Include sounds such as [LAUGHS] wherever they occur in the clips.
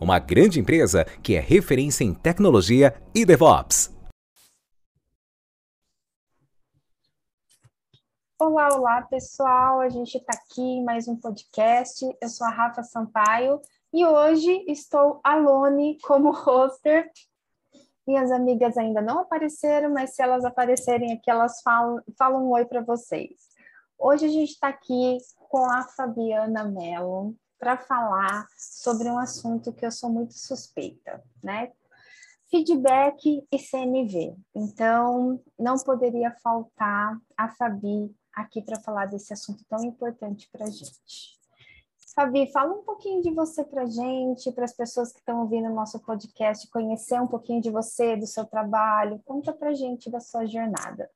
uma grande empresa que é referência em tecnologia e DevOps. Olá, olá pessoal, a gente está aqui em mais um podcast. Eu sou a Rafa Sampaio e hoje estou alone como hoster. Minhas amigas ainda não apareceram, mas se elas aparecerem aqui, elas falam, falam um oi para vocês. Hoje a gente está aqui com a Fabiana Mello para falar sobre um assunto que eu sou muito suspeita, né? Feedback e CNV. Então, não poderia faltar a Fabi aqui para falar desse assunto tão importante para a gente. Fabi, fala um pouquinho de você para a gente, para as pessoas que estão ouvindo o nosso podcast, conhecer um pouquinho de você, do seu trabalho. Conta para a gente da sua jornada.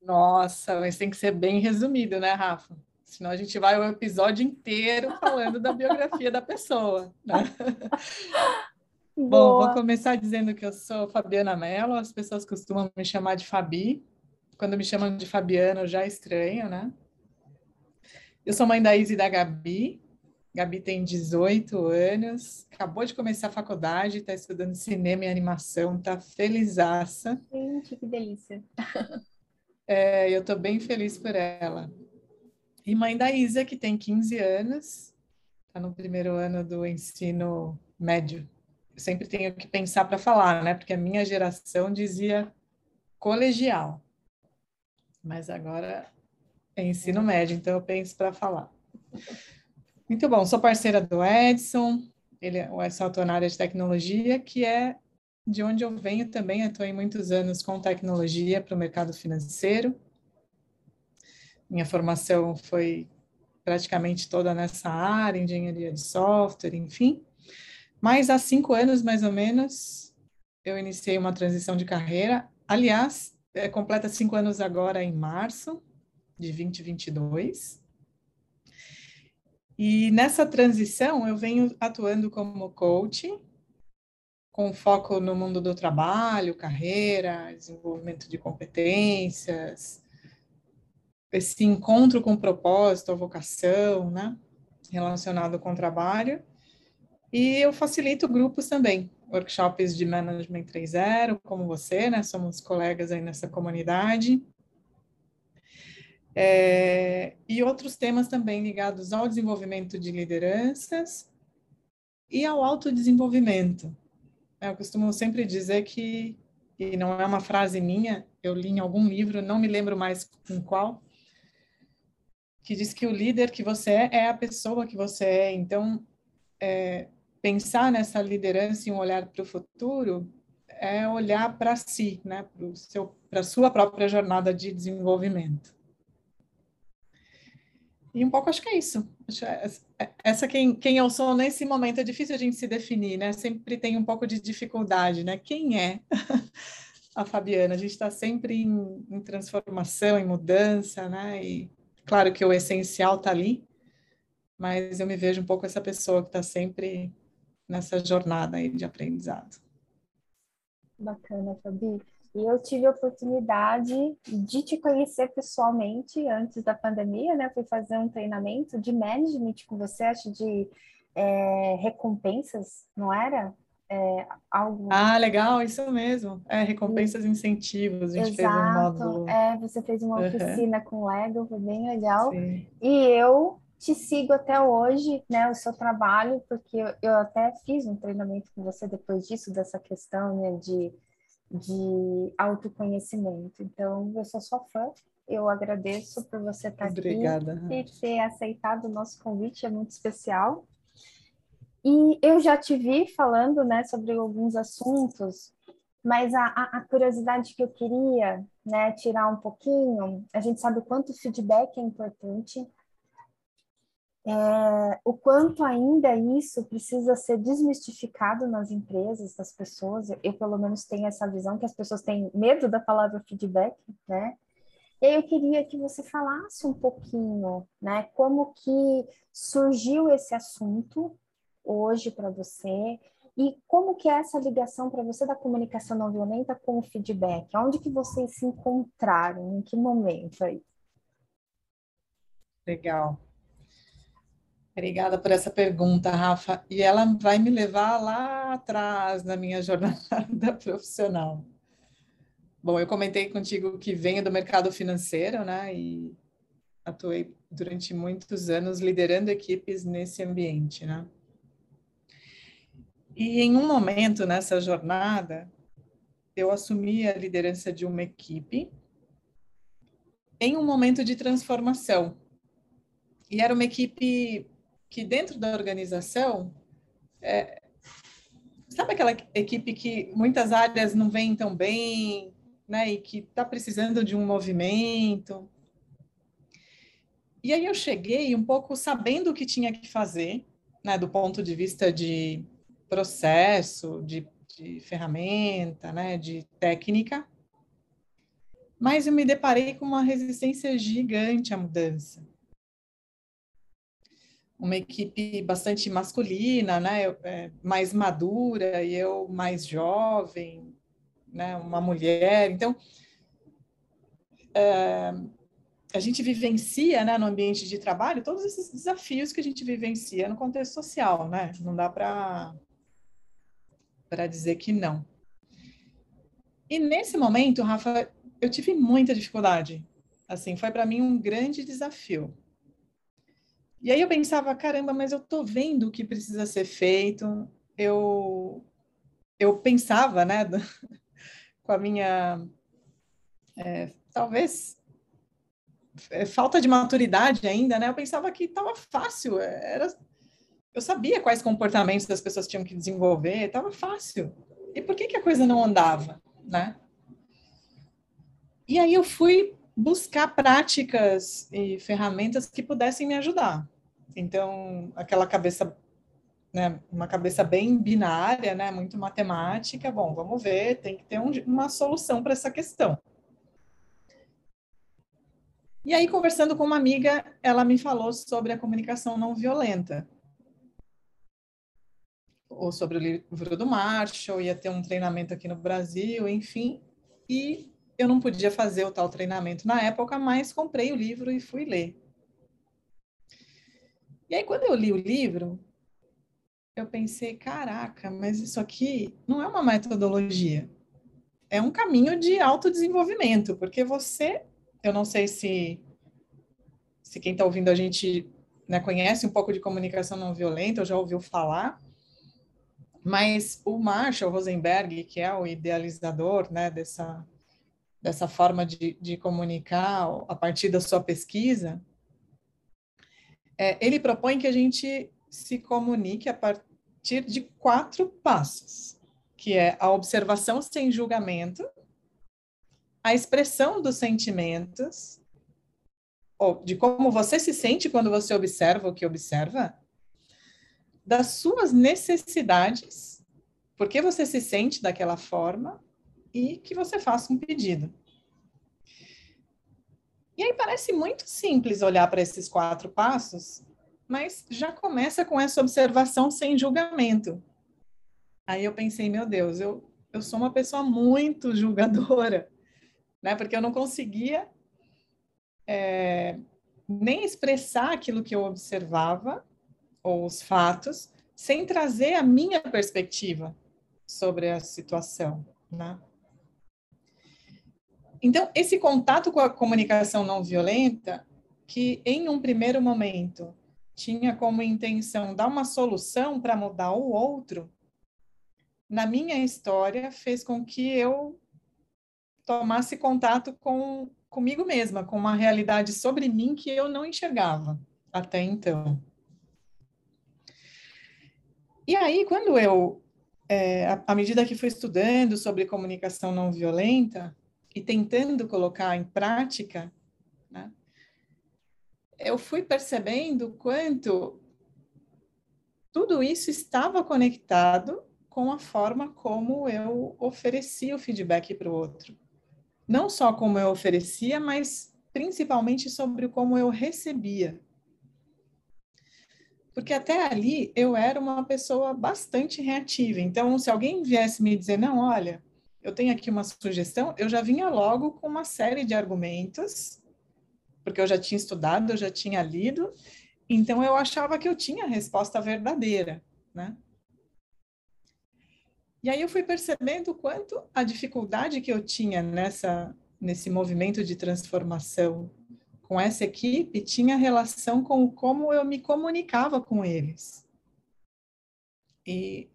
Nossa, mas tem que ser bem resumido, né, Rafa? Senão a gente vai o episódio inteiro falando da biografia da pessoa. Né? [LAUGHS] Bom, vou começar dizendo que eu sou Fabiana Mello, as pessoas costumam me chamar de Fabi. Quando me chamam de Fabiana, eu já estranho, né? Eu sou mãe da Izzy e da Gabi. Gabi tem 18 anos, acabou de começar a faculdade, está estudando cinema e animação, está felizaça. Gente, que delícia. É, eu estou bem feliz por ela. E mãe da Isa, que tem 15 anos, está no primeiro ano do ensino médio. Eu sempre tenho que pensar para falar, né? Porque a minha geração dizia colegial. Mas agora é ensino médio, então eu penso para falar. Muito bom, sou parceira do Edson, ele, o Edson atua na área de tecnologia, que é de onde eu venho também, atuei muitos anos com tecnologia para o mercado financeiro. Minha formação foi praticamente toda nessa área, engenharia de software, enfim. Mas há cinco anos, mais ou menos, eu iniciei uma transição de carreira. Aliás, é, completa cinco anos agora em março de 2022. E nessa transição, eu venho atuando como coach com foco no mundo do trabalho, carreira, desenvolvimento de competências, esse encontro com propósito, a vocação, né, relacionado com o trabalho. E eu facilito grupos também, workshops de Management 3.0, como você, né, somos colegas aí nessa comunidade. É, e outros temas também ligados ao desenvolvimento de lideranças e ao autodesenvolvimento. Eu costumo sempre dizer que, e não é uma frase minha, eu li em algum livro, não me lembro mais em qual, que diz que o líder que você é é a pessoa que você é. Então, é, pensar nessa liderança e um olhar para o futuro é olhar para si, né, para a sua própria jornada de desenvolvimento. E um pouco acho que é isso. Essa quem, quem eu sou nesse momento é difícil a gente se definir, né? Sempre tem um pouco de dificuldade, né? Quem é [LAUGHS] a Fabiana? A gente está sempre em, em, transformação, em mudança, né? E claro que o essencial está ali, mas eu me vejo um pouco essa pessoa que está sempre nessa jornada aí de aprendizado. Bacana, Fabi. E eu tive a oportunidade de te conhecer pessoalmente antes da pandemia, né? Fui fazer um treinamento de management com você, acho de é, recompensas, não era? É, algo... Ah, legal, isso mesmo. É, recompensas e incentivos, a gente Exato. fez um módulo. É, você fez uma oficina uhum. com Lego, foi bem legal. Sim. E eu te sigo até hoje, né, o seu trabalho, porque eu, eu até fiz um treinamento com você depois disso, dessa questão, né, de de autoconhecimento. Então, eu sou sua fã, eu agradeço por você estar Obrigada. aqui e ter aceitado o nosso convite, é muito especial. E eu já te vi falando, né, sobre alguns assuntos, mas a, a, curiosidade que eu queria, né, tirar um pouquinho, a gente sabe o quanto o feedback é importante, é, o quanto ainda isso precisa ser desmistificado nas empresas, das pessoas. Eu, pelo menos, tenho essa visão que as pessoas têm medo da palavra feedback, né? E eu queria que você falasse um pouquinho, né, como que surgiu esse assunto hoje para você e como que é essa ligação para você da comunicação não violenta com o feedback? Onde que vocês se encontraram? Em que momento aí? Legal. Obrigada por essa pergunta, Rafa. E ela vai me levar lá atrás na minha [LAUGHS] jornada profissional. Bom, eu comentei contigo que venho do mercado financeiro, né? E atuei durante muitos anos liderando equipes nesse ambiente, né? E em um momento nessa jornada, eu assumi a liderança de uma equipe em um momento de transformação. E era uma equipe que dentro da organização é, sabe aquela equipe que muitas áreas não vêm tão bem, né, e que está precisando de um movimento. E aí eu cheguei um pouco sabendo o que tinha que fazer, né, do ponto de vista de processo, de, de ferramenta, né, de técnica, mas eu me deparei com uma resistência gigante à mudança. Uma equipe bastante masculina, né, é, mais madura, e eu mais jovem, né, uma mulher. Então, é, a gente vivencia, né, no ambiente de trabalho, todos esses desafios que a gente vivencia no contexto social, né? Não dá para para dizer que não. E nesse momento, Rafa, eu tive muita dificuldade. Assim, foi para mim um grande desafio. E aí eu pensava, caramba, mas eu tô vendo o que precisa ser feito. Eu eu pensava, né, [LAUGHS] com a minha, é, talvez, é, falta de maturidade ainda, né? Eu pensava que estava fácil, era, eu sabia quais comportamentos as pessoas tinham que desenvolver, estava fácil. E por que, que a coisa não andava, né? E aí eu fui buscar práticas e ferramentas que pudessem me ajudar. Então, aquela cabeça né, uma cabeça bem binária, né, muito matemática. Bom, vamos ver, tem que ter um, uma solução para essa questão. E aí, conversando com uma amiga, ela me falou sobre a comunicação não violenta. Ou sobre o livro do Marshall, ia ter um treinamento aqui no Brasil, enfim. E eu não podia fazer o tal treinamento na época, mas comprei o livro e fui ler. E aí, quando eu li o livro, eu pensei, caraca, mas isso aqui não é uma metodologia. É um caminho de autodesenvolvimento, porque você, eu não sei se, se quem está ouvindo a gente né, conhece um pouco de comunicação não violenta, ou já ouviu falar, mas o Marshall Rosenberg, que é o idealizador né, dessa, dessa forma de, de comunicar a partir da sua pesquisa, é, ele propõe que a gente se comunique a partir de quatro passos, que é a observação sem julgamento, a expressão dos sentimentos, ou de como você se sente quando você observa o que observa, das suas necessidades, por que você se sente daquela forma e que você faça um pedido. E aí parece muito simples olhar para esses quatro passos, mas já começa com essa observação sem julgamento. Aí eu pensei, meu Deus, eu, eu sou uma pessoa muito [LAUGHS] julgadora, né? Porque eu não conseguia é, nem expressar aquilo que eu observava, ou os fatos, sem trazer a minha perspectiva sobre a situação, né? Então, esse contato com a comunicação não violenta, que em um primeiro momento tinha como intenção dar uma solução para mudar o outro, na minha história fez com que eu tomasse contato com comigo mesma, com uma realidade sobre mim que eu não enxergava até então. E aí, quando eu, é, à medida que fui estudando sobre comunicação não violenta e tentando colocar em prática, né, eu fui percebendo quanto tudo isso estava conectado com a forma como eu oferecia o feedback para o outro. Não só como eu oferecia, mas principalmente sobre como eu recebia porque até ali eu era uma pessoa bastante reativa. Então, se alguém viesse me dizer, não, olha, eu tenho aqui uma sugestão, eu já vinha logo com uma série de argumentos, porque eu já tinha estudado, eu já tinha lido, então eu achava que eu tinha a resposta verdadeira, né? E aí eu fui percebendo quanto a dificuldade que eu tinha nessa nesse movimento de transformação com essa equipe tinha relação com como eu me comunicava com eles. E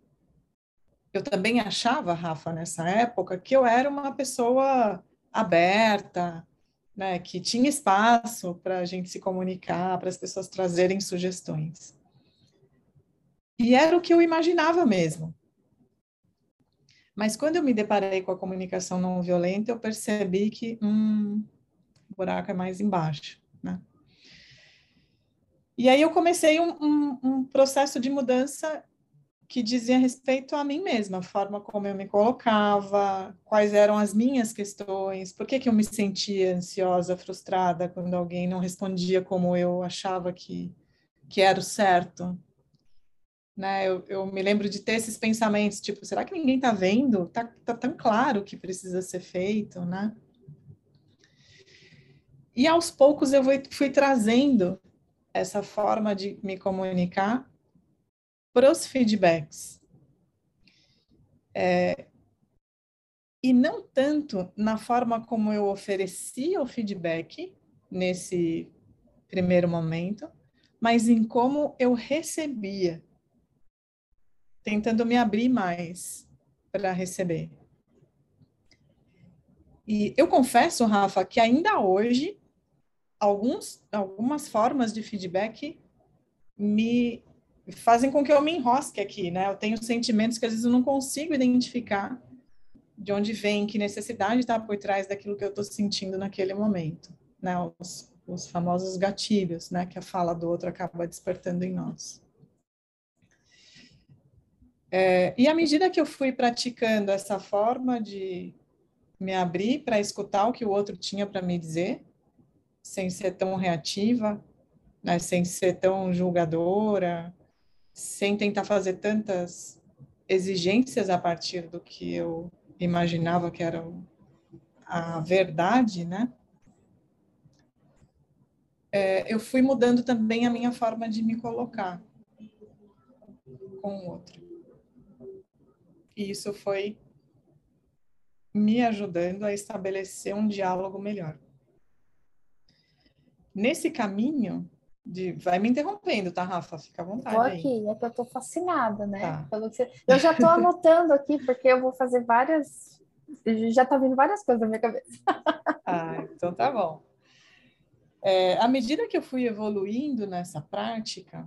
eu também achava, Rafa, nessa época, que eu era uma pessoa aberta, né, que tinha espaço para a gente se comunicar, para as pessoas trazerem sugestões. E era o que eu imaginava mesmo. Mas quando eu me deparei com a comunicação não violenta, eu percebi que, hum, o buraco é mais embaixo, né? E aí eu comecei um, um, um, processo de mudança que dizia respeito a mim mesma, a forma como eu me colocava, quais eram as minhas questões, por que, que eu me sentia ansiosa, frustrada quando alguém não respondia como eu achava que, que era o certo. Né? Eu, eu me lembro de ter esses pensamentos, tipo, será que ninguém está vendo? Tá, tá tão claro o que precisa ser feito, né? E aos poucos eu fui, trazendo essa forma de me comunicar para os feedbacks. É, e não tanto na forma como eu oferecia o feedback nesse primeiro momento, mas em como eu recebia, tentando me abrir mais para receber. E eu confesso, Rafa, que ainda hoje alguns, algumas formas de feedback me fazem com que eu me enrosque aqui, né? Eu tenho sentimentos que às vezes eu não consigo identificar de onde vem, que necessidade está por trás daquilo que eu estou sentindo naquele momento, né? Os, os famosos gatilhos, né? Que a fala do outro acaba despertando em nós. É, e à medida que eu fui praticando essa forma de me abrir para escutar o que o outro tinha para me dizer, sem ser tão reativa, né, sem ser tão julgadora, sem tentar fazer tantas exigências a partir do que eu imaginava que era a verdade, né? É, eu fui mudando também a minha forma de me colocar com o outro. E isso foi me ajudando a estabelecer um diálogo melhor. Nesse caminho, de, vai me interrompendo, tá, Rafa? Fica à vontade. Vou aqui, aí. é que eu tô fascinada, né? Tá. Você... Eu já tô anotando aqui, porque eu vou fazer várias. Já tá vindo várias coisas na minha cabeça. [LAUGHS] Ah, então tá bom. É, à medida que eu fui evoluindo nessa prática,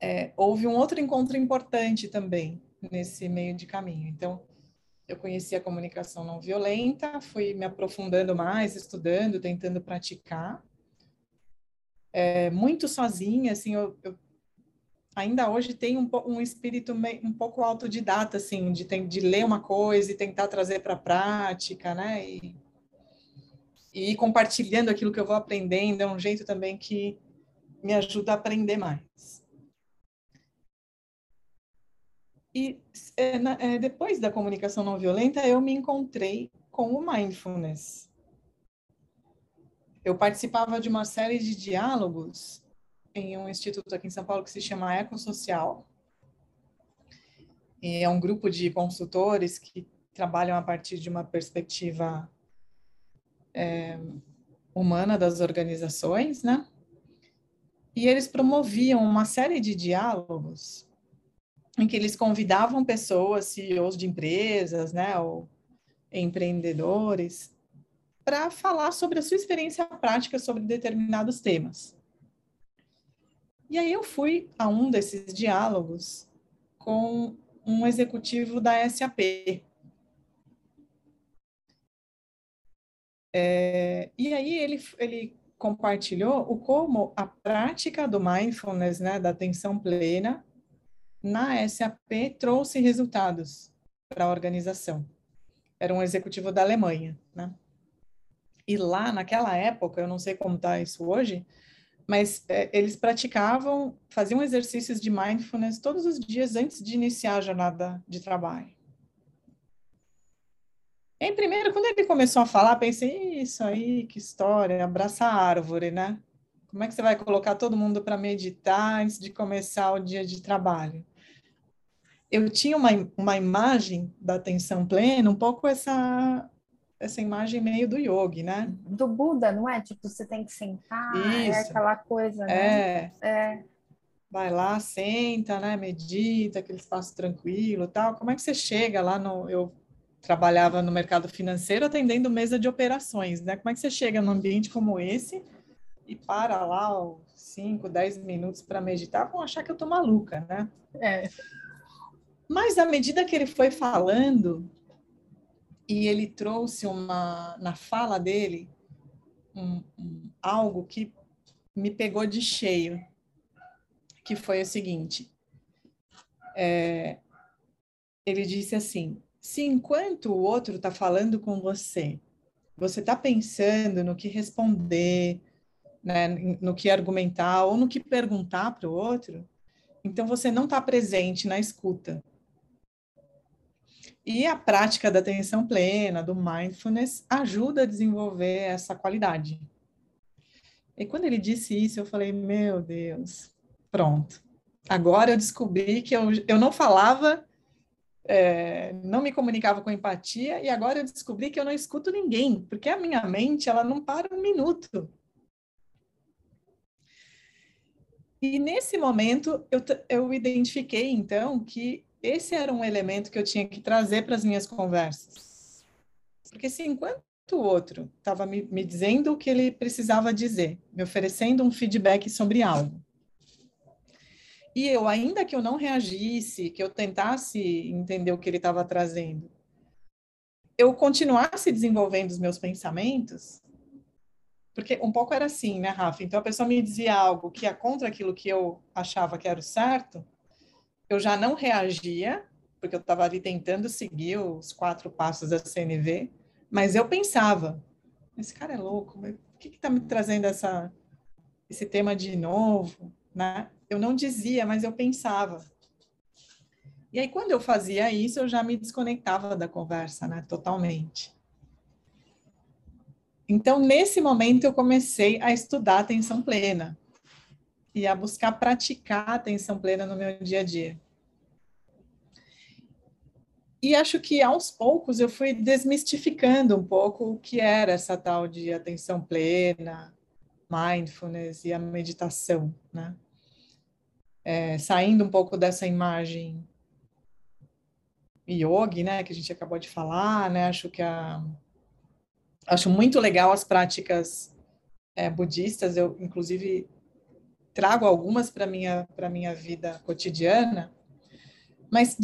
é, houve um outro encontro importante também nesse meio de caminho. Então, eu conheci a comunicação não violenta, fui me aprofundando mais, estudando, tentando praticar. É, muito sozinha, assim, eu, eu, ainda hoje tenho um, um espírito meio, um pouco autodidata, assim, de, de ler uma coisa e tentar trazer para a prática, né? E, e ir compartilhando aquilo que eu vou aprendendo, é um jeito também que me ajuda a aprender mais. E é, é, depois da comunicação não violenta, eu me encontrei com o mindfulness. Eu participava de uma série de diálogos em um instituto aqui em São Paulo que se chama Ecosocial. E é um grupo de consultores que trabalham a partir de uma perspectiva é, humana das organizações, né? E eles promoviam uma série de diálogos em que eles convidavam pessoas, CEOs de empresas, né, ou empreendedores, para falar sobre a sua experiência prática sobre determinados temas. E aí eu fui a um desses diálogos com um executivo da SAP. É, e aí ele, ele compartilhou o como a prática do mindfulness, né, da atenção plena, na SAP trouxe resultados para a organização. Era um executivo da Alemanha, né? E lá, naquela época, eu não sei como está isso hoje, mas é, eles praticavam, faziam exercícios de mindfulness todos os dias antes de iniciar a jornada de trabalho. Em primeiro, quando ele começou a falar, pensei, isso aí, que história, abraça a árvore, né? Como é que você vai colocar todo mundo para meditar antes de começar o dia de trabalho? Eu tinha uma, uma imagem da atenção plena, um pouco essa essa imagem meio do yogi, né? Do Buda, não é? Tipo, você tem que sentar, é Isso. é aquela coisa, né? É. é. Vai lá, senta, né? Medita, aquele espaço tranquilo tal. Como é que você chega lá no... Eu trabalhava no mercado financeiro atendendo mesa de operações, né? Como é que você chega num ambiente como esse e para lá 5, 10 minutos para meditar? Vão achar que eu tô maluca, né? É. Mas à medida que ele foi falando, e ele trouxe uma na fala dele um, um, algo que me pegou de cheio, que foi o seguinte: é, ele disse assim: se enquanto o outro está falando com você, você está pensando no que responder, né, no que argumentar ou no que perguntar para o outro, então você não está presente na escuta. E a prática da atenção plena, do mindfulness, ajuda a desenvolver essa qualidade. E quando ele disse isso, eu falei: Meu Deus, pronto. Agora eu descobri que eu, eu não falava, é, não me comunicava com empatia, e agora eu descobri que eu não escuto ninguém, porque a minha mente ela não para um minuto. E nesse momento eu, eu identifiquei então que esse era um elemento que eu tinha que trazer para as minhas conversas. Porque se enquanto o outro estava me, me dizendo o que ele precisava dizer, me oferecendo um feedback sobre algo, e eu, ainda que eu não reagisse, que eu tentasse entender o que ele estava trazendo, eu continuasse desenvolvendo os meus pensamentos, porque um pouco era assim, né, Rafa? Então a pessoa me dizia algo que ia contra aquilo que eu achava que era o certo, eu já não reagia, porque eu estava ali tentando seguir os quatro passos da CNV, mas eu pensava, esse cara é louco, por que está me trazendo essa, esse tema de novo? Né? Eu não dizia, mas eu pensava. E aí, quando eu fazia isso, eu já me desconectava da conversa, né? Totalmente. Então, nesse momento, eu comecei a estudar atenção plena e a buscar praticar atenção plena no meu dia a dia. E acho que aos poucos eu fui desmistificando um pouco o que era essa tal de atenção plena, mindfulness e a meditação, né? É, saindo um pouco dessa imagem yogi, né, que a gente acabou de falar, né? Acho que a acho muito legal as práticas é, budistas. Eu inclusive trago algumas para minha para minha vida cotidiana, mas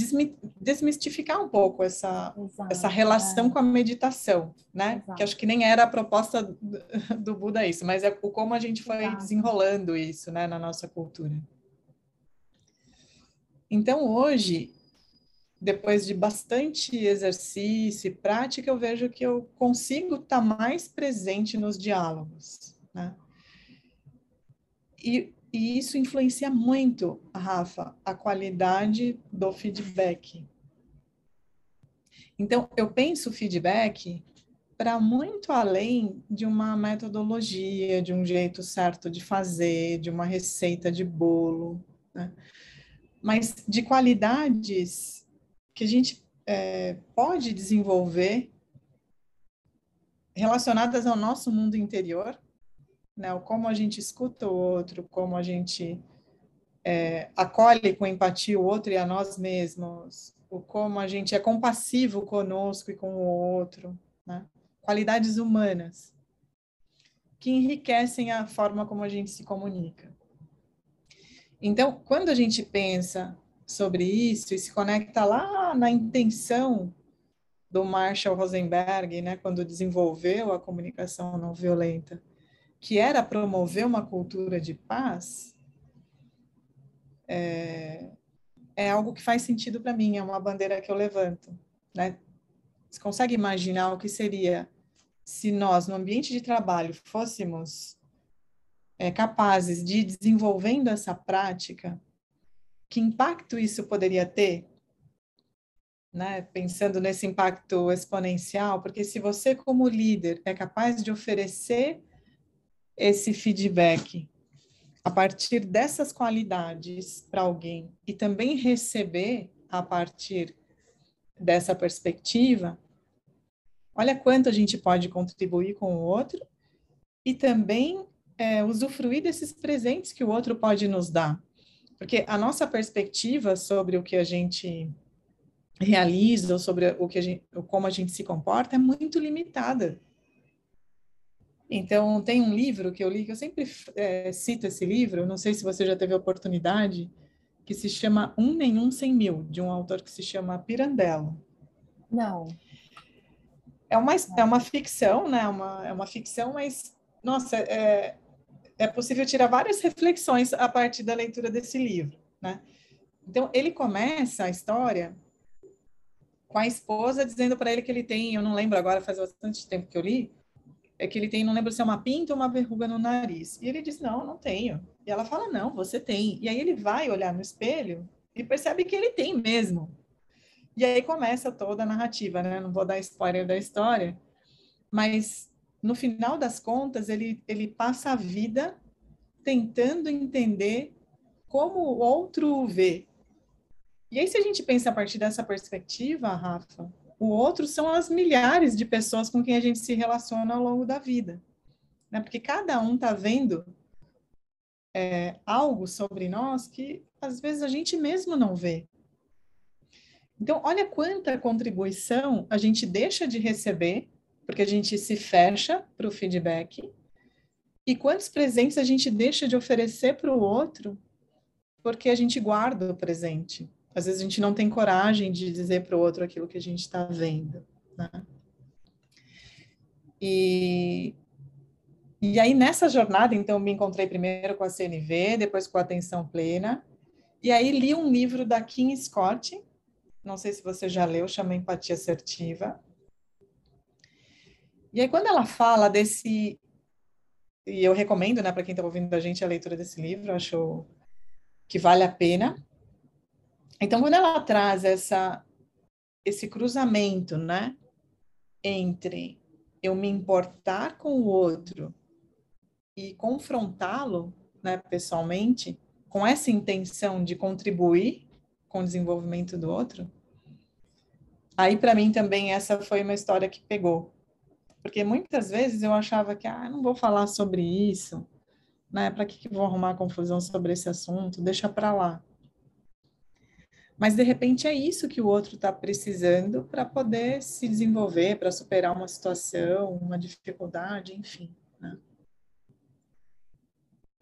desmistificar um pouco essa Exato, essa relação é. com a meditação, né? Exato. Que acho que nem era a proposta do, [LAUGHS] do Buda isso, mas é o como a gente foi Exato. desenrolando isso, né, na nossa cultura. Então hoje, depois de bastante exercício e prática, eu vejo que eu consigo estar mais presente nos diálogos, né? E, e isso influencia muito, Rafa, a qualidade do feedback. Então, eu penso feedback para muito além de uma metodologia, de um jeito certo de fazer, de uma receita de bolo, né? mas de qualidades que a gente é, pode desenvolver relacionadas ao nosso mundo interior né? O como a gente escuta o outro, como a gente é, acolhe com empatia o outro e a nós mesmos, o como a gente é compassivo conosco e com o outro, né? Qualidades humanas que enriquecem a forma como a gente se comunica. Então, quando a gente pensa sobre isso e se conecta lá na intenção do Marshall Rosenberg, né, quando desenvolveu a comunicação não violenta, que era promover uma cultura de paz, é, é algo que faz sentido para mim, é uma bandeira que eu levanto. Né? Você consegue imaginar o que seria se nós, no ambiente de trabalho, fôssemos é, capazes de ir desenvolvendo essa prática? Que impacto isso poderia ter né, pensando nesse impacto exponencial, porque se você, como líder, é capaz de oferecer esse feedback a partir dessas qualidades para alguém e também receber a partir dessa perspectiva, olha quanto a gente pode contribuir com o outro e também é, usufruir desses presentes que o outro pode nos dar. Porque a nossa perspectiva sobre o que a gente realiza ou sobre o que a gente, como a gente se comporta é muito limitada. Então, tem um livro que eu li, que eu sempre é, cito esse livro, não sei se você já teve a oportunidade, que se chama Um Nenhum Sem Mil, de um autor que se chama Pirandello. Não. É uma, é uma ficção, né? Uma, é uma ficção, mas, nossa, é, é possível tirar várias reflexões a partir da leitura desse livro, né? Então, ele começa a história com a esposa dizendo para ele que ele tem, eu não lembro agora, faz bastante tempo que eu li, é que ele tem, não lembro se é uma pinta ou uma verruga no nariz. E ele diz, não, não tenho. E ela fala, não, você tem. E aí ele vai olhar no espelho e percebe que ele tem mesmo. E aí começa toda a narrativa, né? Não vou dar spoiler da história, mas no final das contas, ele, ele passa a vida tentando entender como o outro o vê, e aí, se a gente pensa a partir dessa perspectiva, Rafa, o outro são as milhares de pessoas com quem a gente se relaciona ao longo da vida. Né? Porque cada um está vendo é, algo sobre nós que às vezes a gente mesmo não vê. Então, olha quanta contribuição a gente deixa de receber, porque a gente se fecha para o feedback, e quantos presentes a gente deixa de oferecer para o outro, porque a gente guarda o presente. Às vezes a gente não tem coragem de dizer para o outro aquilo que a gente está vendo. Né? E, e aí, nessa jornada, então, me encontrei primeiro com a CNV, depois com a Atenção Plena, e aí li um livro da Kim Scott, não sei se você já leu, chama Empatia Assertiva. E aí, quando ela fala desse. E eu recomendo, né, para quem está ouvindo a gente, a leitura desse livro, acho que vale a pena. Então, quando ela traz essa, esse cruzamento, né, entre eu me importar com o outro e confrontá-lo, né, pessoalmente, com essa intenção de contribuir com o desenvolvimento do outro, aí para mim também essa foi uma história que pegou. Porque muitas vezes eu achava que, ah, não vou falar sobre isso, né, para que, que vou arrumar confusão sobre esse assunto, deixa para lá. Mas de repente é isso que o outro está precisando para poder se desenvolver, para superar uma situação, uma dificuldade, enfim. Né?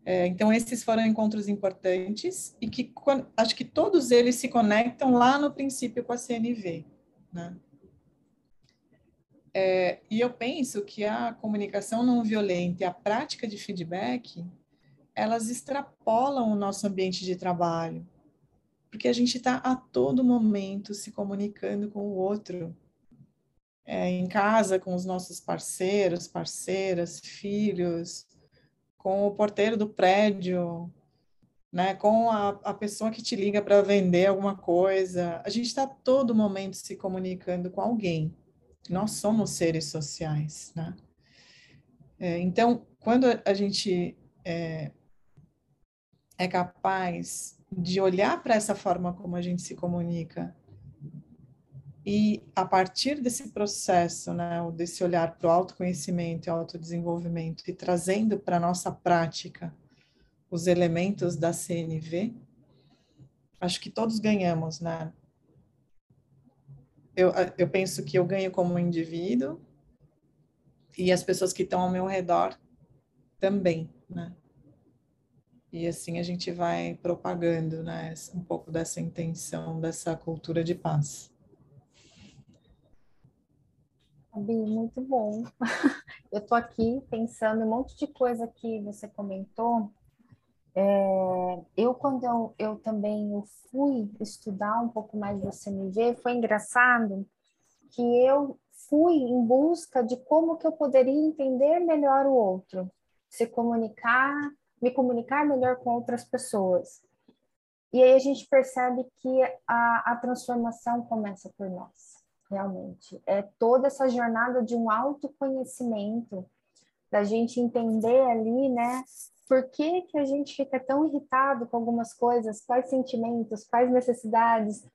É, então esses foram encontros importantes e que acho que todos eles se conectam lá no princípio com a CNV. Né? É, e eu penso que a comunicação não violenta e a prática de feedback, elas extrapolam o nosso ambiente de trabalho porque a gente está a todo momento se comunicando com o outro. É, em casa, com os nossos parceiros, parceiras, filhos, com o porteiro do prédio, né, com a, a pessoa que te liga para vender alguma coisa. A gente está todo momento se comunicando com alguém. Nós somos seres sociais, né? É, então, quando a gente é, é capaz de olhar para essa forma como a gente se comunica e a partir desse processo, né, desse olhar para o autoconhecimento e autodesenvolvimento e trazendo para nossa prática os elementos da CNV, acho que todos ganhamos, né? Eu, eu penso que eu ganho como indivíduo e as pessoas que estão ao meu redor também, né? E assim a gente vai propagando, né, um pouco dessa intenção, dessa cultura de paz. Abi, muito bom. [LAUGHS] Eu estou aqui pensando um monte de coisa que você comentou. É, eu, quando eu, eu também fui estudar um pouco mais do CNV, foi engraçado que eu fui em busca de como que eu poderia entender melhor o outro, se comunicar, me comunicar melhor com outras pessoas. E aí a gente percebe que a, a transformação começa por nós realmente. É toda essa jornada de um autoconhecimento, da gente entender ali, né, por que, que a gente fica tão irritado com algumas coisas, quais sentimentos, quais necessidades.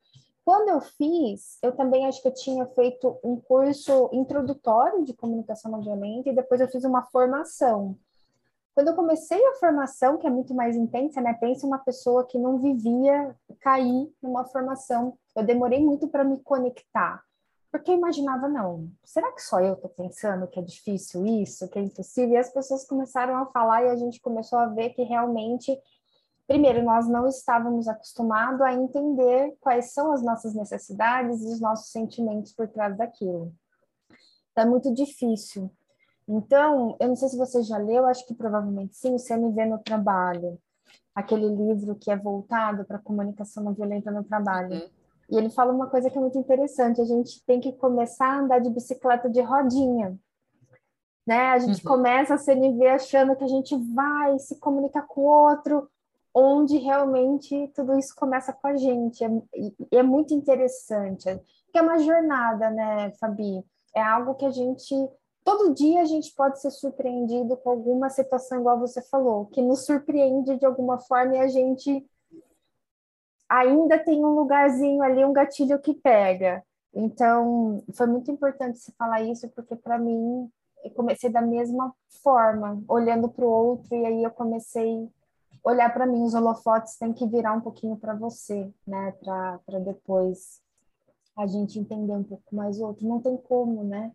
Quando eu fiz, eu também acho que eu tinha feito um curso introdutório de comunicação não violenta e depois eu fiz uma formação. Quando eu comecei a formação, que é muito mais intensa, né? Pensa uma pessoa que não vivia cair numa formação. Eu demorei muito para me conectar. Porque eu imaginava, não, será que só eu estou pensando que é difícil isso, que é impossível? E as pessoas começaram a falar e a gente começou a ver que realmente, primeiro, nós não estávamos acostumados a entender quais são as nossas necessidades e os nossos sentimentos por trás daquilo. Então, é muito difícil. Então, eu não sei se você já leu, acho que provavelmente sim, o CNV no Trabalho, aquele livro que é voltado para a comunicação não violenta no trabalho. Uhum. E ele fala uma coisa que é muito interessante: a gente tem que começar a andar de bicicleta de rodinha. Né? A gente uhum. começa a CNV achando que a gente vai se comunicar com o outro, onde realmente tudo isso começa com a gente. É, e é muito interessante, que é uma jornada, né, Fabi? É algo que a gente todo dia a gente pode ser surpreendido com alguma situação, igual você falou, que nos surpreende de alguma forma e a gente ainda tem um lugarzinho ali, um gatilho que pega. Então, foi muito importante você falar isso, porque para mim, eu comecei da mesma forma, olhando para o outro, e aí eu comecei a olhar para mim. Os holofotes têm que virar um pouquinho para você, né? Para depois a gente entender um pouco mais o outro. Não tem como, né?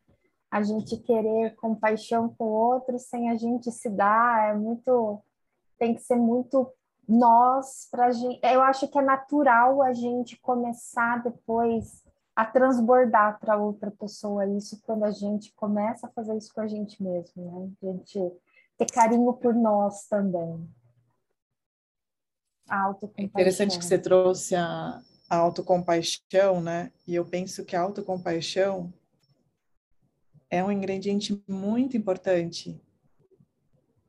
A gente querer compaixão com o outro sem a gente se dar, é muito. Tem que ser muito nós, pra gente, eu acho que é natural a gente começar depois a transbordar para outra pessoa isso quando a gente começa a fazer isso com a gente mesmo, né? A gente ter carinho por nós também. A autocompaixão. É interessante que você trouxe a, a autocompaixão, né? E eu penso que a autocompaixão é um ingrediente muito importante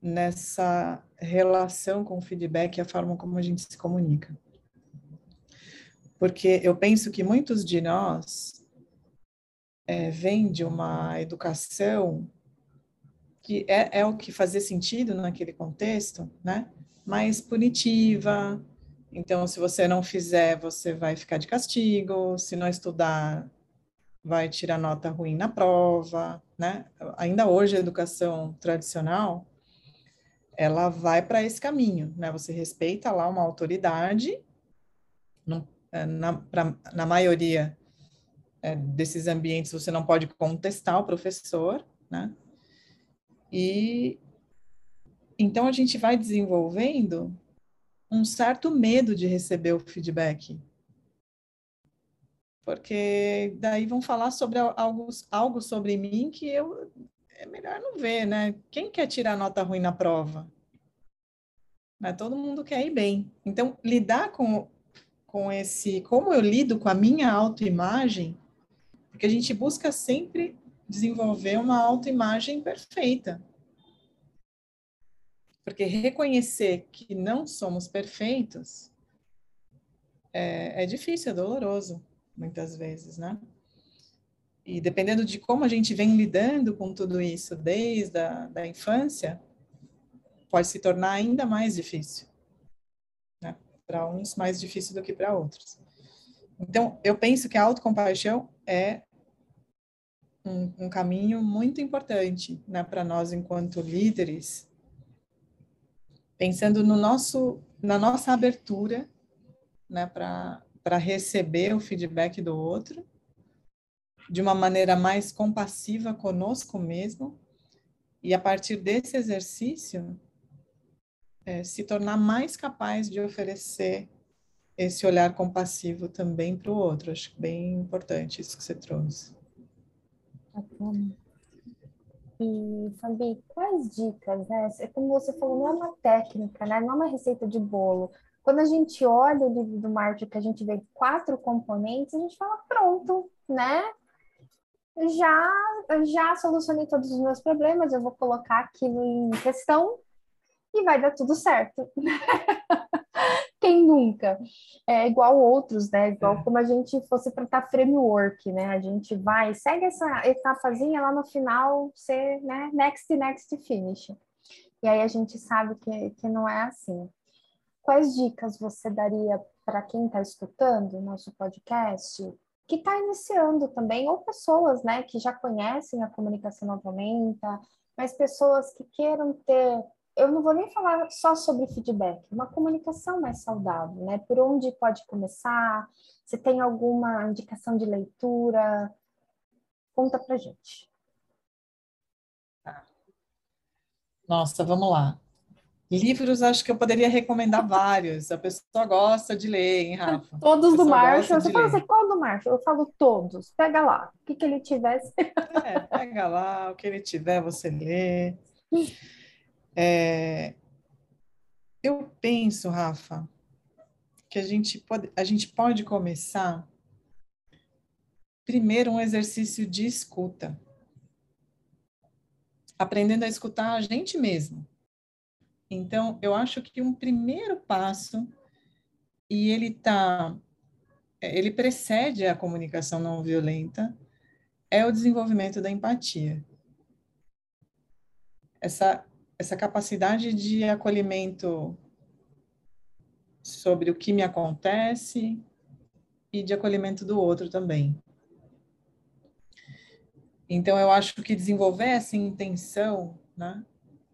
nessa relação com o feedback e a forma como a gente se comunica. Porque eu penso que muitos de nós é, vêm de uma educação que é, é o que fazia sentido naquele contexto, né? Mais punitiva. Então, se você não fizer, você vai ficar de castigo. Se não estudar, vai tirar nota ruim na prova, né? Ainda hoje a educação tradicional ela vai para esse caminho, né? Você respeita lá uma autoridade, não, é, na, pra, na maioria é, desses ambientes você não pode contestar o professor, né? E então a gente vai desenvolvendo um certo medo de receber o feedback. Porque daí vão falar sobre algo, algo sobre mim que eu é melhor não ver, né? Quem quer tirar nota ruim na prova? Né? Todo mundo quer ir bem. Então, lidar com, com esse, como eu lido com a minha autoimagem, porque a gente busca sempre desenvolver uma autoimagem perfeita. Porque reconhecer que não somos perfeitos é, é difícil, é doloroso, muitas vezes, né? E dependendo de como a gente vem lidando com tudo isso desde a da infância, pode se tornar ainda mais difícil. Né? Para uns, mais difícil do que para outros. Então, eu penso que a autocompaixão é um, um caminho muito importante né, para nós, enquanto líderes, pensando no nosso, na nossa abertura né, para receber o feedback do outro de uma maneira mais compassiva conosco mesmo, e a partir desse exercício, é, se tornar mais capaz de oferecer esse olhar compassivo também para o outro. Acho bem importante isso que você trouxe. Bacana. E, Fabi, quais dicas, né? É como você falou, não é uma técnica, né? Não é uma receita de bolo. Quando a gente olha o livro do Martin, que a gente vê quatro componentes, a gente fala, pronto, né? Já, já solucionei todos os meus problemas, eu vou colocar aquilo em questão e vai dar tudo certo. [LAUGHS] Quem nunca? É igual outros, né? Igual é. como a gente fosse tratar framework, né? A gente vai, segue essa etapazinha lá no final, ser, né? Next, next, finish. E aí a gente sabe que, que não é assim. Quais dicas você daria para quem está escutando o nosso podcast, que está iniciando também, ou pessoas, né, que já conhecem a comunicação não mas pessoas que queiram ter eu não vou nem falar só sobre feedback, uma comunicação mais saudável, né? Por onde pode começar? Se tem alguma indicação de leitura? Conta pra gente. Tá. Nossa, vamos lá. Livros, acho que eu poderia recomendar vários. A pessoa gosta de ler, hein, Rafa? [LAUGHS] Todos do Marshall. Você fala assim, qual do Marshall? Eu falo todos. Pega lá. O que, que ele tiver. [LAUGHS] É, pega lá. O que ele tiver, você lê. É, eu penso, Rafa, que a gente pode, a gente pode começar primeiro um exercício de escuta. Aprendendo a escutar a gente mesmo. Então, eu acho que um primeiro passo, e ele tá, ele precede a comunicação não violenta, é o desenvolvimento da empatia. Essa essa capacidade de acolhimento sobre o que me acontece e de acolhimento do outro também. Então, eu acho que desenvolver essa intenção né,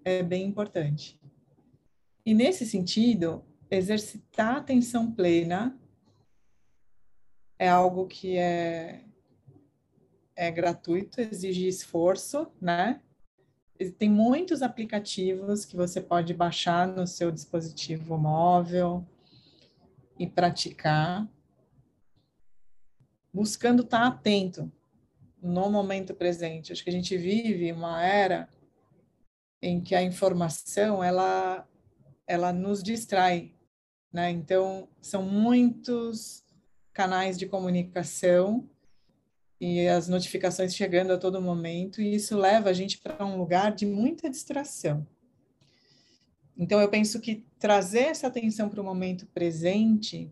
é bem importante. E, nesse sentido, exercitar atenção plena é algo que é, é gratuito, exige esforço, né? tem muitos aplicativos que você pode baixar no seu dispositivo móvel e praticar, buscando estar atento no momento presente. Acho que a gente vive uma era em que a informação ela ela nos distrai, né? Então são muitos canais de comunicação e as notificações chegando a todo momento, e isso leva a gente para um lugar de muita distração. Então, eu penso que trazer essa atenção para o momento presente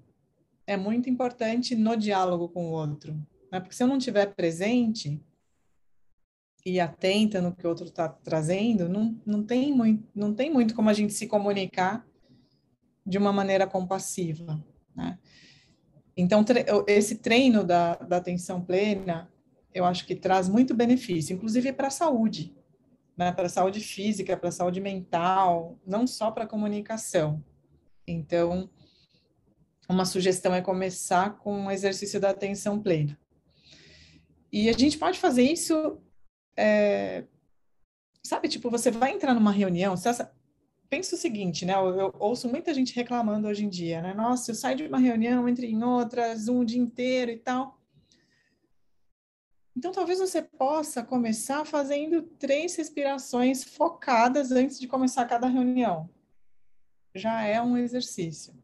é muito importante no diálogo com o outro. Né? Porque se eu não estiver presente e atenta no que o outro está trazendo, não, não, tem muito, não tem muito como a gente se comunicar de uma maneira compassiva. Né? Então, esse treino da, da atenção plena, eu acho que traz muito benefício, inclusive para a saúde, né? para a saúde física, para a saúde mental, não só para a comunicação. Então, uma sugestão é começar com o exercício da atenção plena. E a gente pode fazer isso, é, sabe, tipo, você vai entrar numa reunião, pensa o seguinte, né? Eu, eu, ouço muita gente reclamando hoje em dia, né? Nossa, eu saio de uma reunião, entro em outra, Zoom o dia inteiro e tal. Então, talvez você possa começar fazendo três respirações focadas antes de começar cada reunião. Já é um exercício.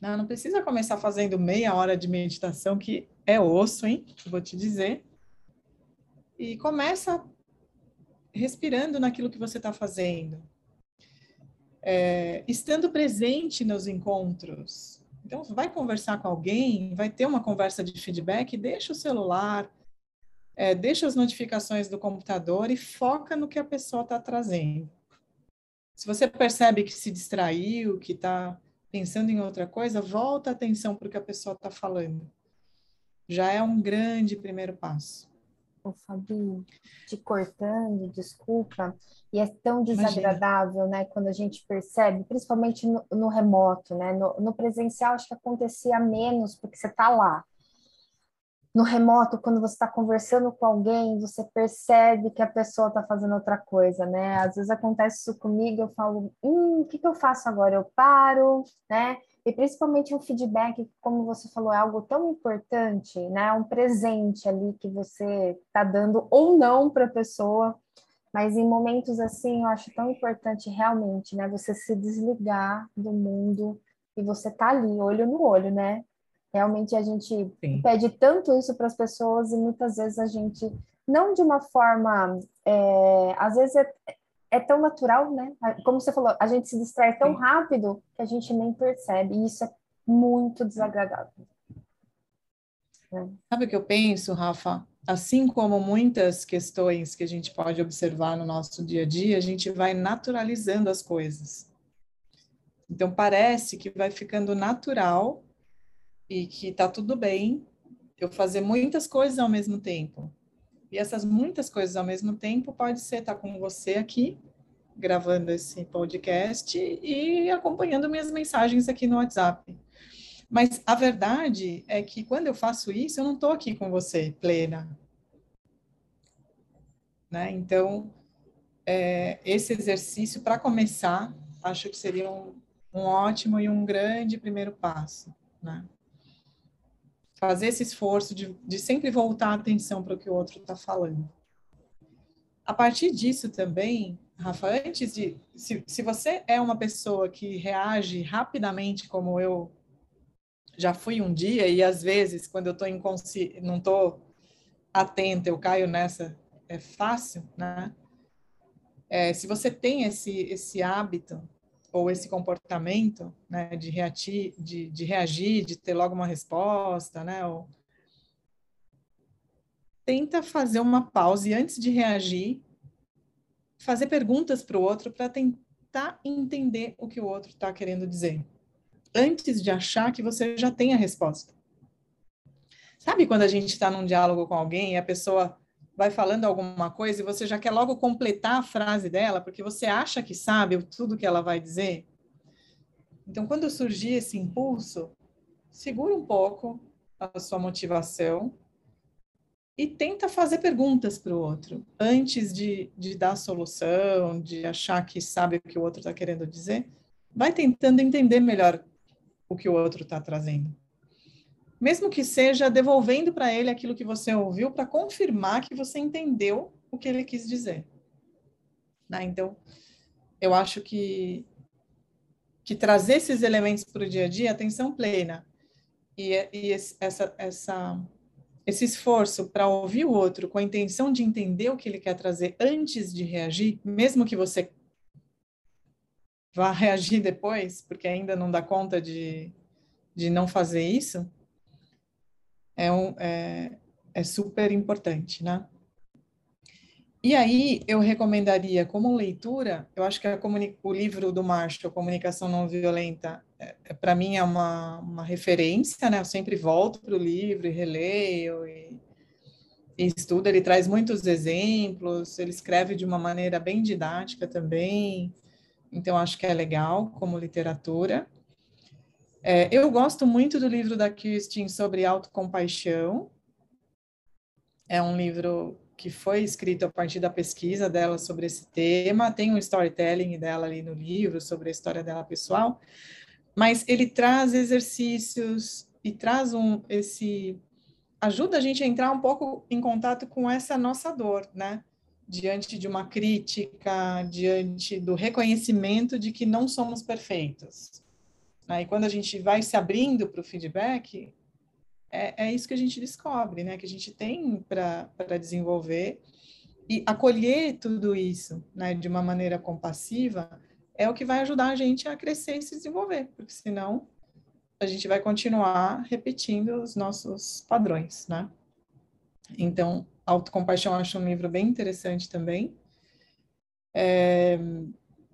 Não, não precisa começar fazendo meia hora de meditação, que é osso, hein? Vou te dizer. E começa respirando naquilo que você está fazendo é, estando presente nos encontros. Então, vai conversar com alguém, vai ter uma conversa de feedback, deixa o celular, é, deixa as notificações do computador e foca no que a pessoa está trazendo. Se você percebe que se distraiu, que está pensando em outra coisa, volta a atenção para o que a pessoa está falando. Já é um grande primeiro passo. Ô, Fabi, te cortando, desculpa, e é tão desagradável, Imagina. né, quando a gente percebe, principalmente no, no remoto, né, no, no, presencial acho que acontecia menos, porque você está lá. No remoto, quando você está conversando com alguém, você percebe que a pessoa está fazendo outra coisa, né? Às vezes acontece isso comigo, eu falo, hum, o que, que eu faço agora? Eu paro, né? E principalmente um feedback, como você falou, é algo tão importante, né? Um presente ali que você está dando ou não para a pessoa. Mas em momentos assim, eu acho tão importante realmente, né? Você se desligar do mundo e você tá ali, olho no olho, né? Realmente a gente Sim. pede tanto isso para as pessoas e muitas vezes a gente, não de uma forma, é, às vezes é, é tão natural, né? Como você falou, a gente se distrai tão Sim. rápido que a gente nem percebe, e isso é muito desagradável. Né? Sabe o que eu penso, Rafa? Assim como muitas questões que a gente pode observar no nosso dia a dia, a gente vai naturalizando as coisas. Então, parece que vai ficando natural e que tá tudo bem eu fazer muitas coisas ao mesmo tempo. E essas muitas coisas ao mesmo tempo pode ser estar tá com você aqui, gravando esse podcast e acompanhando minhas mensagens aqui no WhatsApp. Mas a verdade é que quando eu faço isso, eu não estou aqui com você plena. Né? Então, é, esse exercício, para começar, acho que seria um, um ótimo e um grande primeiro passo. Né? Fazer esse esforço de, de sempre voltar a atenção para o que o outro está falando. A partir disso também, Rafa, antes de. Se, se você é uma pessoa que reage rapidamente, como eu já fui um dia, e às vezes, quando eu estou inconsci... não estou atenta, eu caio nessa, é fácil, né? É, se você tem esse, esse hábito ou esse comportamento né, de, reagir, de, de reagir, de ter logo uma resposta, né? Ou... Tenta fazer uma pausa e antes de reagir, fazer perguntas para o outro para tentar entender o que o outro está querendo dizer. Antes de achar que você já tem a resposta. Sabe quando a gente está num diálogo com alguém e a pessoa vai falando alguma coisa e você já quer logo completar a frase dela, porque você acha que sabe tudo que ela vai dizer. Então, quando surgir esse impulso, segura um pouco a sua motivação e tenta fazer perguntas para o outro, antes de, de dar solução, de achar que sabe o que o outro está querendo dizer. Vai tentando entender melhor o que o outro está trazendo mesmo que seja devolvendo para ele aquilo que você ouviu para confirmar que você entendeu o que ele quis dizer. Né? Então, eu acho que que trazer esses elementos para o dia a dia, atenção plena e, e essa, essa, esse esforço para ouvir o outro com a intenção de entender o que ele quer trazer antes de reagir, mesmo que você vá reagir depois, porque ainda não dá conta de, de não fazer isso, é, um, é, é super importante, né? E aí eu recomendaria como leitura, eu acho que o livro do Marshall, Comunicação Não Violenta, é, é para mim é uma, uma referência, né? Eu sempre volto para o livro e releio e, e estudo. Ele traz muitos exemplos, ele escreve de uma maneira bem didática também, então acho que é legal como literatura. É, eu gosto muito do livro da Kirsten sobre autocompaixão. É um livro que foi escrito a partir da pesquisa dela sobre esse tema. Tem um storytelling dela ali no livro sobre a história dela pessoal, mas ele traz exercícios e traz um esse ajuda a gente a entrar um pouco em contato com essa nossa dor, né? Diante de uma crítica, diante do reconhecimento de que não somos perfeitos. Né? E quando a gente vai se abrindo para o feedback, é, é, isso que a gente descobre, né? Que a gente tem para desenvolver e acolher tudo isso, né? De uma maneira compassiva é o que vai ajudar a gente a crescer e se desenvolver, porque senão a gente vai continuar repetindo os nossos padrões, né? Então, Autocompaixão acho um livro bem interessante também. É,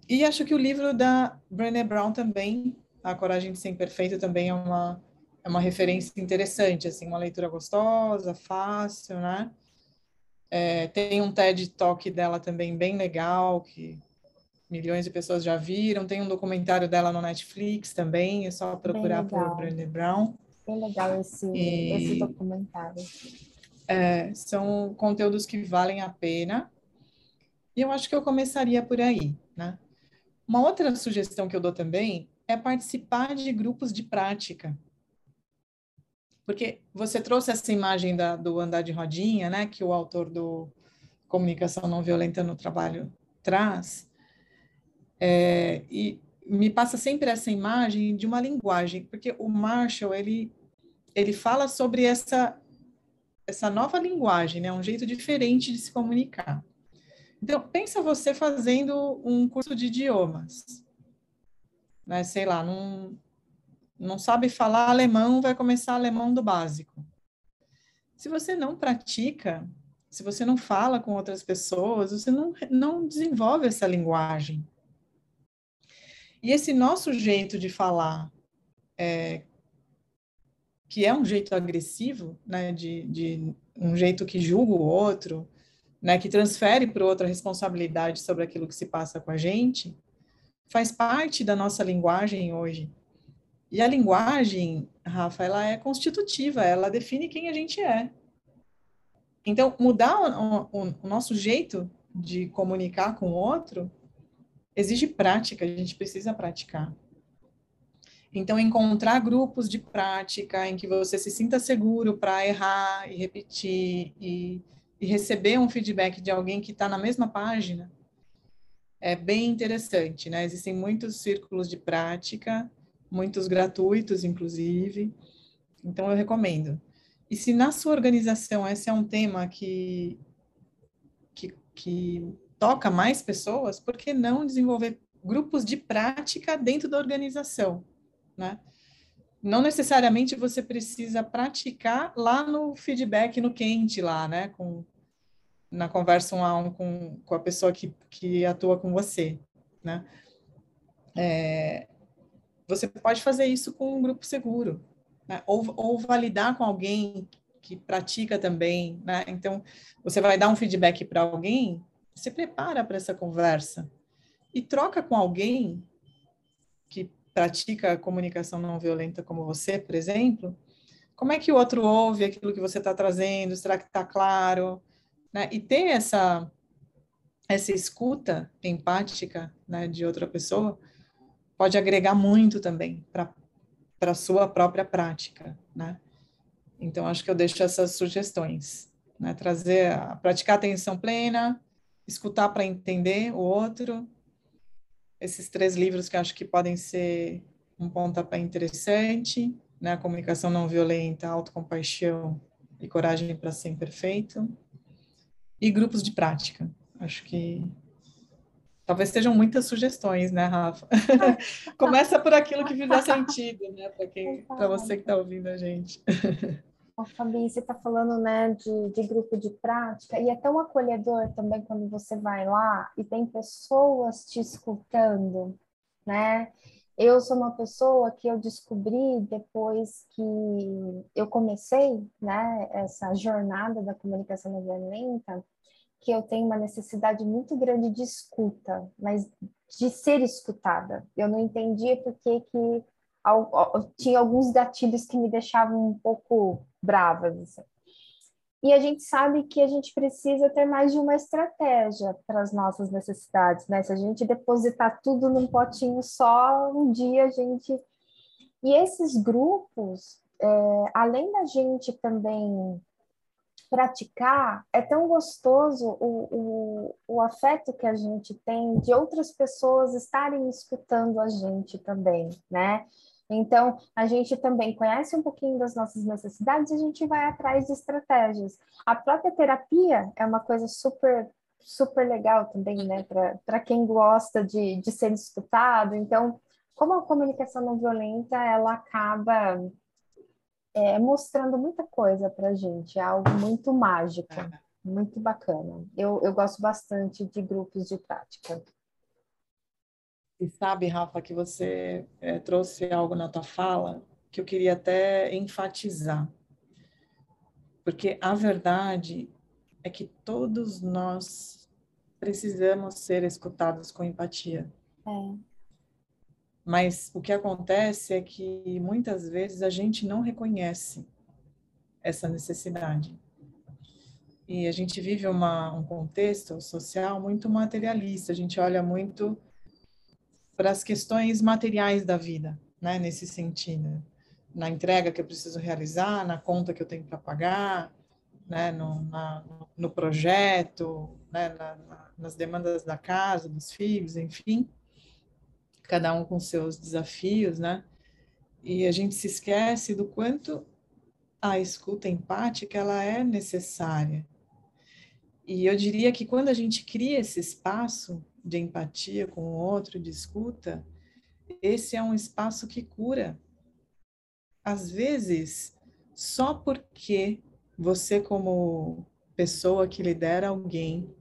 e acho que o livro da Brené Brown também a Coragem de Ser Imperfeito também é uma, é uma referência interessante, assim, uma leitura gostosa, fácil, né? É, tem um TED Talk dela também bem legal, que milhões de pessoas já viram. Tem um documentário dela no Netflix também, é só procurar por Brené Brown. bem legal esse, e, esse documentário. É, são conteúdos que valem a pena. E eu acho que eu começaria por aí, né? Uma outra sugestão que eu dou também é participar de grupos de prática. Porque você trouxe essa imagem da, do andar de rodinha, né, que o autor do Comunicação Não Violenta no Trabalho traz, é, e me passa sempre essa imagem de uma linguagem, porque o Marshall, ele, ele fala sobre essa, essa nova linguagem, né, um jeito diferente de se comunicar. Então, pensa você fazendo um curso de idiomas, né, sei lá, não, não sabe falar alemão, vai começar alemão do básico. Se você não pratica, se você não fala com outras pessoas, você não, não desenvolve essa linguagem. E esse nosso jeito de falar, é, que é um jeito agressivo, né, de, de um jeito que julga o outro, né, que transfere para o outro a responsabilidade sobre aquilo que se passa com a gente, faz parte da nossa linguagem hoje. E a linguagem, Rafa, ela é constitutiva, ela define quem a gente é. Então, mudar o, o, o nosso jeito de comunicar com o outro exige prática, a gente precisa praticar. Então, encontrar grupos de prática em que você se sinta seguro para errar e repetir e, e, receber um feedback de alguém que está na mesma página é bem interessante, né? Existem muitos círculos de prática, muitos gratuitos, inclusive. Então, eu recomendo. E se na sua organização esse é um tema que, que, que toca mais pessoas, por que não desenvolver grupos de prática dentro da organização, né? Não necessariamente você precisa praticar lá no feedback, no quente lá, né? Com, na conversa um a um com, com a pessoa que, que atua com você, né? É, você pode fazer isso com um grupo seguro, né? ou, ou validar com alguém que pratica também, né? Então, você vai dar um feedback para alguém, se prepara para essa conversa e troca com alguém que pratica comunicação não violenta como você, por exemplo, como é que o outro ouve aquilo que você está trazendo, será que está claro? Né? E ter essa, essa escuta empática né, de outra pessoa pode agregar muito também para a sua própria prática. Né? Então, acho que eu deixo essas sugestões. Né? Trazer, praticar atenção plena, escutar para entender o outro. Esses três livros que acho que podem ser um pontapé interessante, né? Comunicação não violenta, autocompaixão e coragem para ser imperfeito. E grupos de prática. Acho que talvez sejam muitas sugestões, né, Rafa? [LAUGHS] Começa por aquilo que fizer sentido, né, para você que está ouvindo a gente. Ô, Fabi, você está falando né, de, de grupo de prática, e é tão acolhedor também quando você vai lá e tem pessoas te escutando, né? Eu sou uma pessoa que eu descobri depois que eu comecei, né, essa jornada da comunicação não violenta, que eu tenho uma necessidade muito grande de escuta, mas de ser escutada. Eu não entendia porque que tinha alguns gatilhos que me deixavam um pouco bravas. Assim. E a gente sabe que a gente precisa ter mais de uma estratégia para as nossas necessidades, né? Se a gente depositar tudo num potinho só, um dia a gente. E esses grupos, é, além da gente também praticar, é tão gostoso o, o, o afeto que a gente tem de outras pessoas estarem escutando a gente também, né? Então, a gente também conhece um pouquinho das nossas necessidades e a gente vai atrás de estratégias. A própria terapia é uma coisa super, super legal também, né? Para quem gosta de, de ser escutado. Então, como a comunicação não violenta, ela acaba é, mostrando muita coisa para a gente, é algo muito mágico, muito bacana. Eu, eu gosto bastante de grupos de prática. E sabe, Rafa, que você é, trouxe algo na tua fala que eu queria até enfatizar. Porque a verdade é que todos nós precisamos ser escutados com empatia. É. Mas o que acontece é que muitas vezes a gente não reconhece essa necessidade. E a gente vive uma, um contexto social muito materialista, a gente olha muito para as questões materiais da vida, né, nesse sentido. Na entrega que eu preciso realizar, na conta que eu tenho para pagar, né, no, na, no projeto, né, na, na, nas demandas da casa, dos filhos, enfim, cada um com seus desafios, né? E a gente se esquece do quanto a escuta empática ela é necessária. E eu diria que quando a gente cria esse espaço de empatia com o outro, de escuta, esse é um espaço que cura. Às vezes, só porque você, como pessoa que lidera alguém,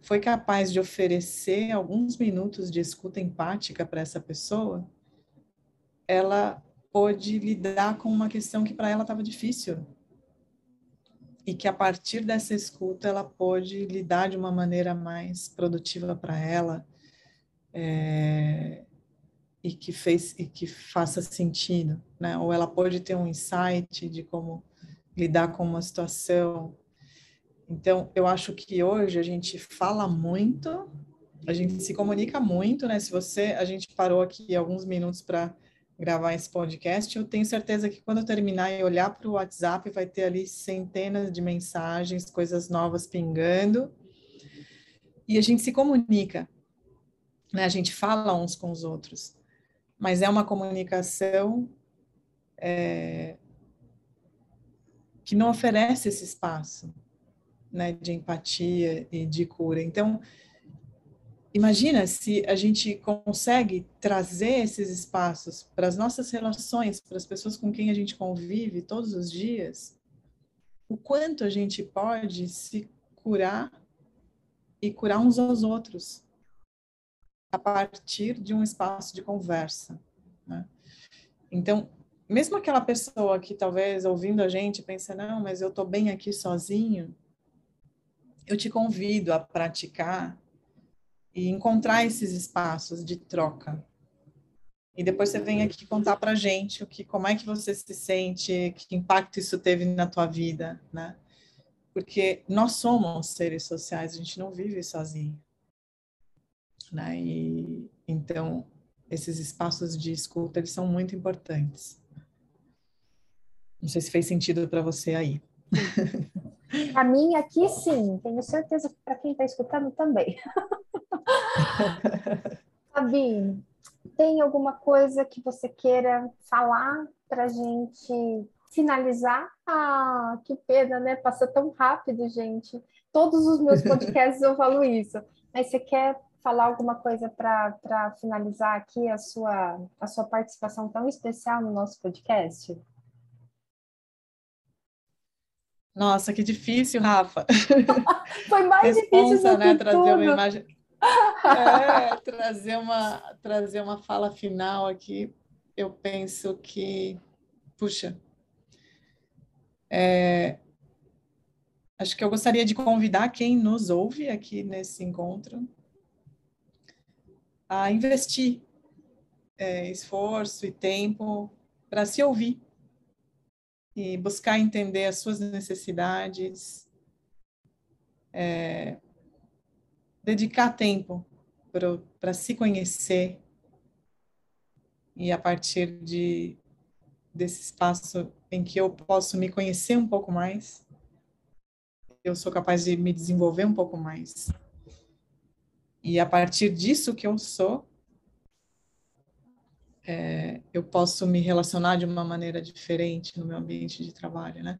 foi capaz de oferecer alguns minutos de escuta empática para essa pessoa, ela pôde lidar com uma questão que para ela estava difícil. E que a partir dessa escuta ela pôde lidar de uma maneira mais produtiva para ela é, e que fez e que faça sentido, né? Ou ela pode ter um insight de como lidar com uma situação. Então, eu acho que hoje a gente fala muito, a gente se comunica muito, né? Se você, a gente parou aqui alguns minutos para gravar esse podcast, eu tenho certeza que quando eu terminar e olhar para o WhatsApp, vai ter ali centenas de mensagens, coisas novas pingando. E a gente se comunica, né? A gente fala uns com os outros, mas é uma comunicação é, que não oferece esse espaço, né? De empatia e de cura. Então, Imagina se a gente consegue trazer esses espaços para as nossas relações, para as pessoas com quem a gente convive todos os dias, o quanto a gente pode se curar e curar uns aos outros a partir de um espaço de conversa. Né? Então, mesmo aquela pessoa que talvez ouvindo a gente pensa, não, mas eu estou bem aqui sozinho, eu te convido a praticar e encontrar esses espaços de troca. E depois você vem aqui contar para gente o que, como é que você se sente, que impacto isso teve na tua vida, né? Porque nós somos seres sociais, a gente não vive sozinho, né? E então esses espaços de escuta eles são muito importantes. Não sei se fez sentido para você aí. [LAUGHS] A mim aqui sim, tenho certeza que para quem está escutando também. [LAUGHS] Fabi, tem alguma coisa que você queira falar para a gente finalizar? Ah, que pena, né? Passa tão rápido, gente. Todos os meus podcasts eu falo isso. Mas você quer falar alguma coisa para finalizar aqui a sua, a sua participação tão especial no nosso podcast? Nossa, que difícil, Rafa. [LAUGHS] Foi mais Responsa, difícil do né? que trazer tudo. uma imagem. É, trazer uma trazer uma fala final aqui. Eu penso que, puxa, é, acho que eu gostaria de convidar quem nos ouve aqui nesse encontro a investir é, esforço e tempo para se ouvir e buscar entender as suas necessidades, é, dedicar tempo para se conhecer e a partir de desse espaço em que eu posso me conhecer um pouco mais, eu sou capaz de me desenvolver um pouco mais. E a partir disso que eu sou, é, eu posso me relacionar de uma maneira diferente no meu ambiente de trabalho, né?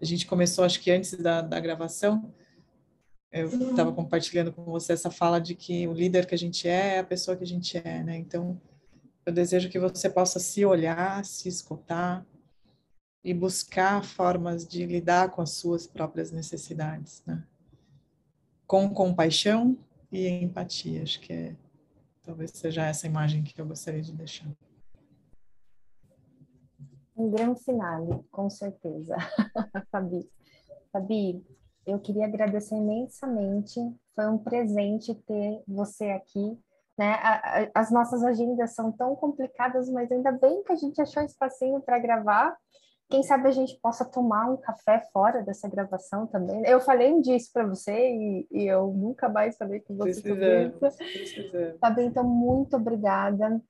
A gente começou, acho que antes da, da gravação, eu estava compartilhando com você essa fala de que o líder que a gente é é a pessoa que a gente é, né? Então, eu desejo que você possa se olhar, se escutar e buscar formas de lidar com as suas próprias necessidades, né? Com compaixão e empatia, acho que é Talvez seja essa imagem que eu gostaria de deixar. Um grande sinal, com certeza, [LAUGHS] Fabi. Fabi, eu queria agradecer imensamente. Foi um presente ter você aqui. né? As nossas agendas são tão complicadas, mas ainda bem que a gente achou um espacinho para gravar. Quem sabe a gente possa tomar um café fora dessa gravação também. Eu falei disso para você e, e, eu nunca mais falei com você sobre isso. Tá bem, então muito obrigada.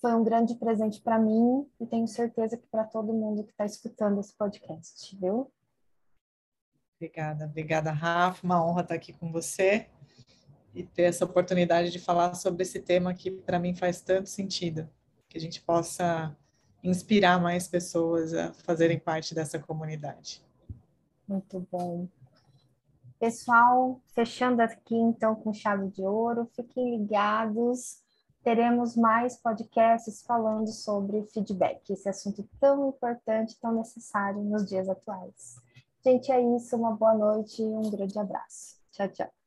Foi um grande presente para mim e tenho certeza que para todo mundo que está escutando esse podcast, viu? Obrigada, obrigada, Rafa. Uma honra estar aqui com você e ter essa oportunidade de falar sobre esse tema que para mim faz tanto sentido, que a gente possa inspirar mais pessoas a fazerem parte dessa comunidade. Muito bom. Pessoal, fechando aqui então com chave de ouro, fiquem ligados. Teremos mais podcasts falando sobre feedback, esse assunto tão importante, tão necessário nos dias atuais. Gente, é isso. Uma boa noite e um grande abraço. Tchau, tchau.